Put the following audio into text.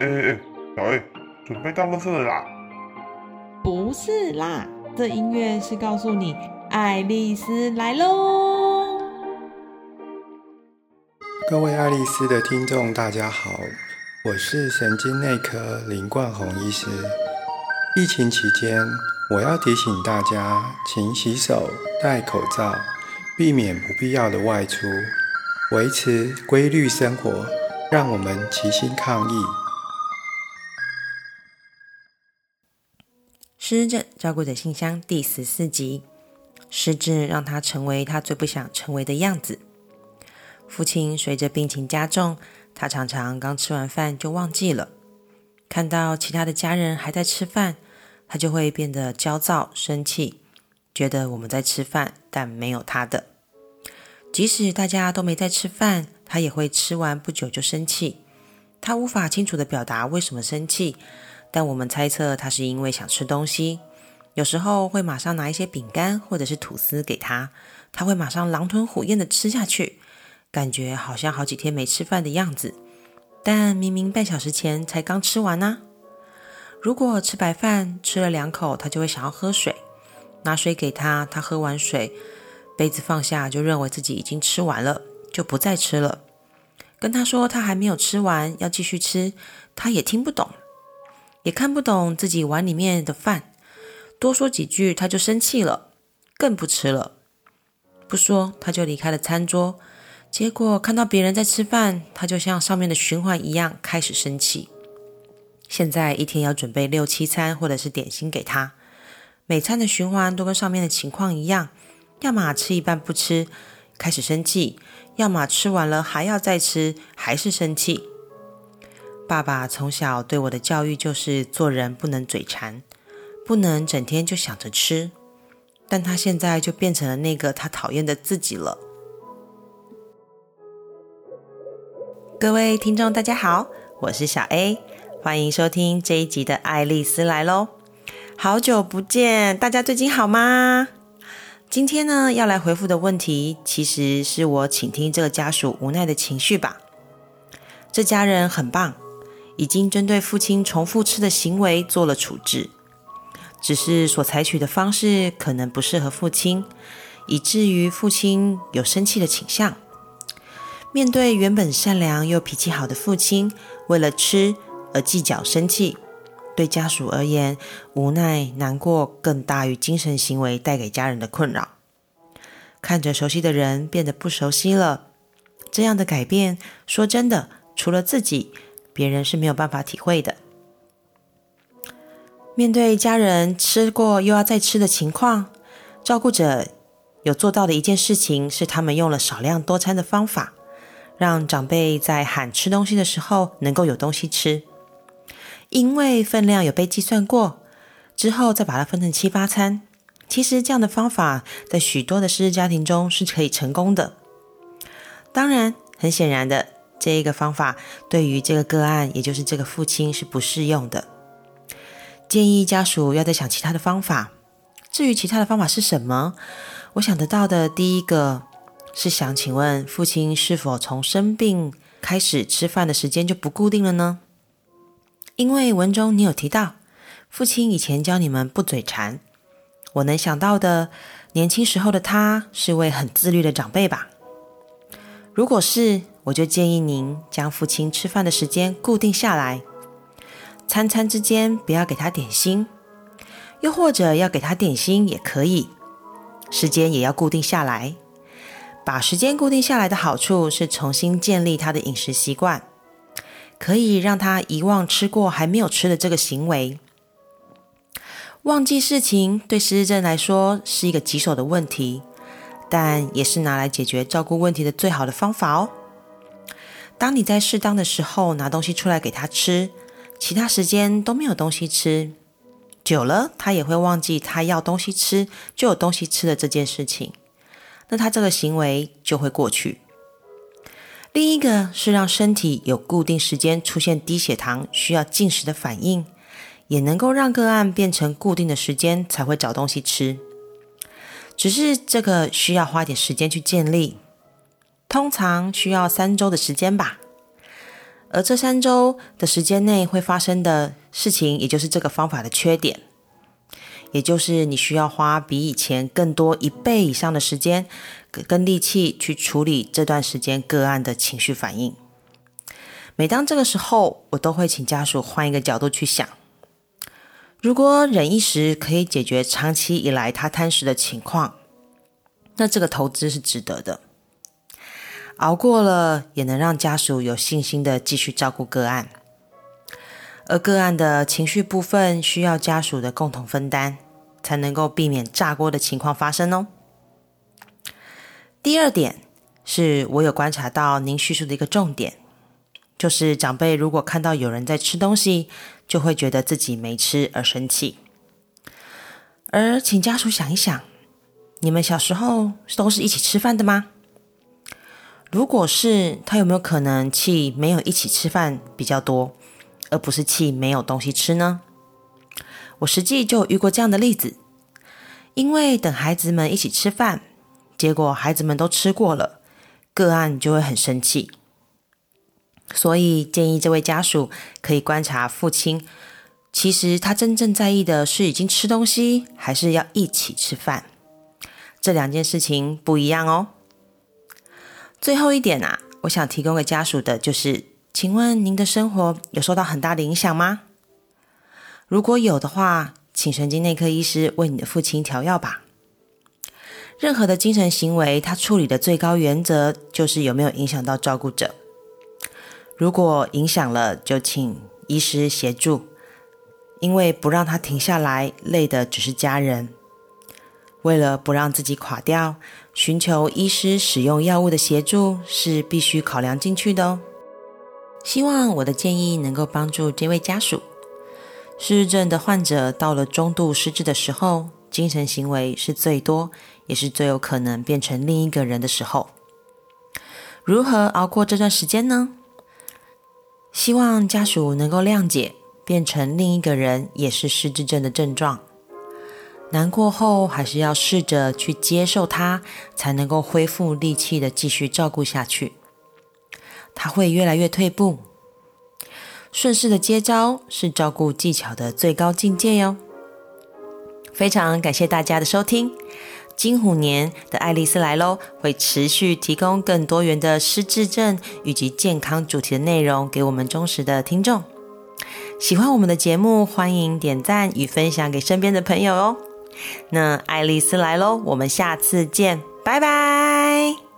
哎哎，小 A，准备到垃圾了啦？不是啦，这音乐是告诉你爱丽丝来喽。各位爱丽丝的听众，大家好，我是神经内科林冠宏医师。疫情期间，我要提醒大家，勤洗手、戴口罩，避免不必要的外出，维持规律生活，让我们齐心抗疫。失智照顾者信箱第十四集：失智让他成为他最不想成为的样子。父亲随着病情加重，他常常刚吃完饭就忘记了。看到其他的家人还在吃饭，他就会变得焦躁、生气，觉得我们在吃饭，但没有他的。即使大家都没在吃饭，他也会吃完不久就生气。他无法清楚的表达为什么生气，但我们猜测他是因为想吃东西。有时候会马上拿一些饼干或者是吐司给他，他会马上狼吞虎咽的吃下去。感觉好像好几天没吃饭的样子，但明明半小时前才刚吃完呢。如果吃白饭吃了两口，他就会想要喝水，拿水给他，他喝完水，杯子放下，就认为自己已经吃完了，就不再吃了。跟他说他还没有吃完，要继续吃，他也听不懂，也看不懂自己碗里面的饭，多说几句他就生气了，更不吃了。不说他就离开了餐桌。结果看到别人在吃饭，他就像上面的循环一样开始生气。现在一天要准备六七餐或者是点心给他，每餐的循环都跟上面的情况一样，要么吃一半不吃，开始生气；要么吃完了还要再吃，还是生气。爸爸从小对我的教育就是做人不能嘴馋，不能整天就想着吃，但他现在就变成了那个他讨厌的自己了。各位听众，大家好，我是小 A，欢迎收听这一集的《爱丽丝来喽》。好久不见，大家最近好吗？今天呢，要来回复的问题，其实是我倾听这个家属无奈的情绪吧。这家人很棒，已经针对父亲重复吃的行为做了处置，只是所采取的方式可能不适合父亲，以至于父亲有生气的倾向。面对原本善良又脾气好的父亲，为了吃而计较生气，对家属而言，无奈难过更大于精神行为带给家人的困扰。看着熟悉的人变得不熟悉了，这样的改变，说真的，除了自己，别人是没有办法体会的。面对家人吃过又要再吃的情况，照顾者有做到的一件事情是，他们用了少量多餐的方法。让长辈在喊吃东西的时候能够有东西吃，因为分量有被计算过，之后再把它分成七八餐。其实这样的方法在许多的失智家庭中是可以成功的。当然，很显然的，这一个方法对于这个个案，也就是这个父亲是不适用的。建议家属要再想其他的方法。至于其他的方法是什么，我想得到的第一个。是想请问父亲是否从生病开始吃饭的时间就不固定了呢？因为文中你有提到父亲以前教你们不嘴馋，我能想到的年轻时候的他是位很自律的长辈吧？如果是，我就建议您将父亲吃饭的时间固定下来，餐餐之间不要给他点心，又或者要给他点心也可以，时间也要固定下来。把时间固定下来的好处是重新建立他的饮食习惯，可以让他遗忘吃过还没有吃的这个行为。忘记事情对失智症来说是一个棘手的问题，但也是拿来解决照顾问题的最好的方法哦。当你在适当的时候拿东西出来给他吃，其他时间都没有东西吃，久了他也会忘记他要东西吃就有东西吃的这件事情。那他这个行为就会过去。另一个是让身体有固定时间出现低血糖需要进食的反应，也能够让个案变成固定的时间才会找东西吃。只是这个需要花点时间去建立，通常需要三周的时间吧。而这三周的时间内会发生的事情，也就是这个方法的缺点，也就是你需要花比以前更多一倍以上的时间跟力气去处理这段时间个案的情绪反应。每当这个时候，我都会请家属换一个角度去想：如果忍一时可以解决长期以来他贪食的情况，那这个投资是值得的。熬过了，也能让家属有信心的继续照顾个案，而个案的情绪部分需要家属的共同分担，才能够避免炸锅的情况发生哦。第二点是我有观察到您叙述的一个重点，就是长辈如果看到有人在吃东西，就会觉得自己没吃而生气，而请家属想一想，你们小时候都是一起吃饭的吗？如果是他有没有可能气没有一起吃饭比较多，而不是气没有东西吃呢？我实际就遇过这样的例子，因为等孩子们一起吃饭，结果孩子们都吃过了，个案就会很生气。所以建议这位家属可以观察父亲，其实他真正在意的是已经吃东西，还是要一起吃饭？这两件事情不一样哦。最后一点啊，我想提供给家属的就是，请问您的生活有受到很大的影响吗？如果有的话，请神经内科医师为你的父亲调药吧。任何的精神行为，他处理的最高原则就是有没有影响到照顾者。如果影响了，就请医师协助，因为不让他停下来，累的只是家人。为了不让自己垮掉，寻求医师使用药物的协助是必须考量进去的哦。希望我的建议能够帮助这位家属。失智症的患者到了中度失智的时候，精神行为是最多，也是最有可能变成另一个人的时候。如何熬过这段时间呢？希望家属能够谅解，变成另一个人也是失智症的症状。难过后，还是要试着去接受它，才能够恢复力气的继续照顾下去。他会越来越退步。顺势的接招是照顾技巧的最高境界哟。非常感谢大家的收听，金虎年的爱丽丝来喽，会持续提供更多元的失智症以及健康主题的内容给我们忠实的听众。喜欢我们的节目，欢迎点赞与分享给身边的朋友哦。那爱丽丝来喽，我们下次见，拜拜。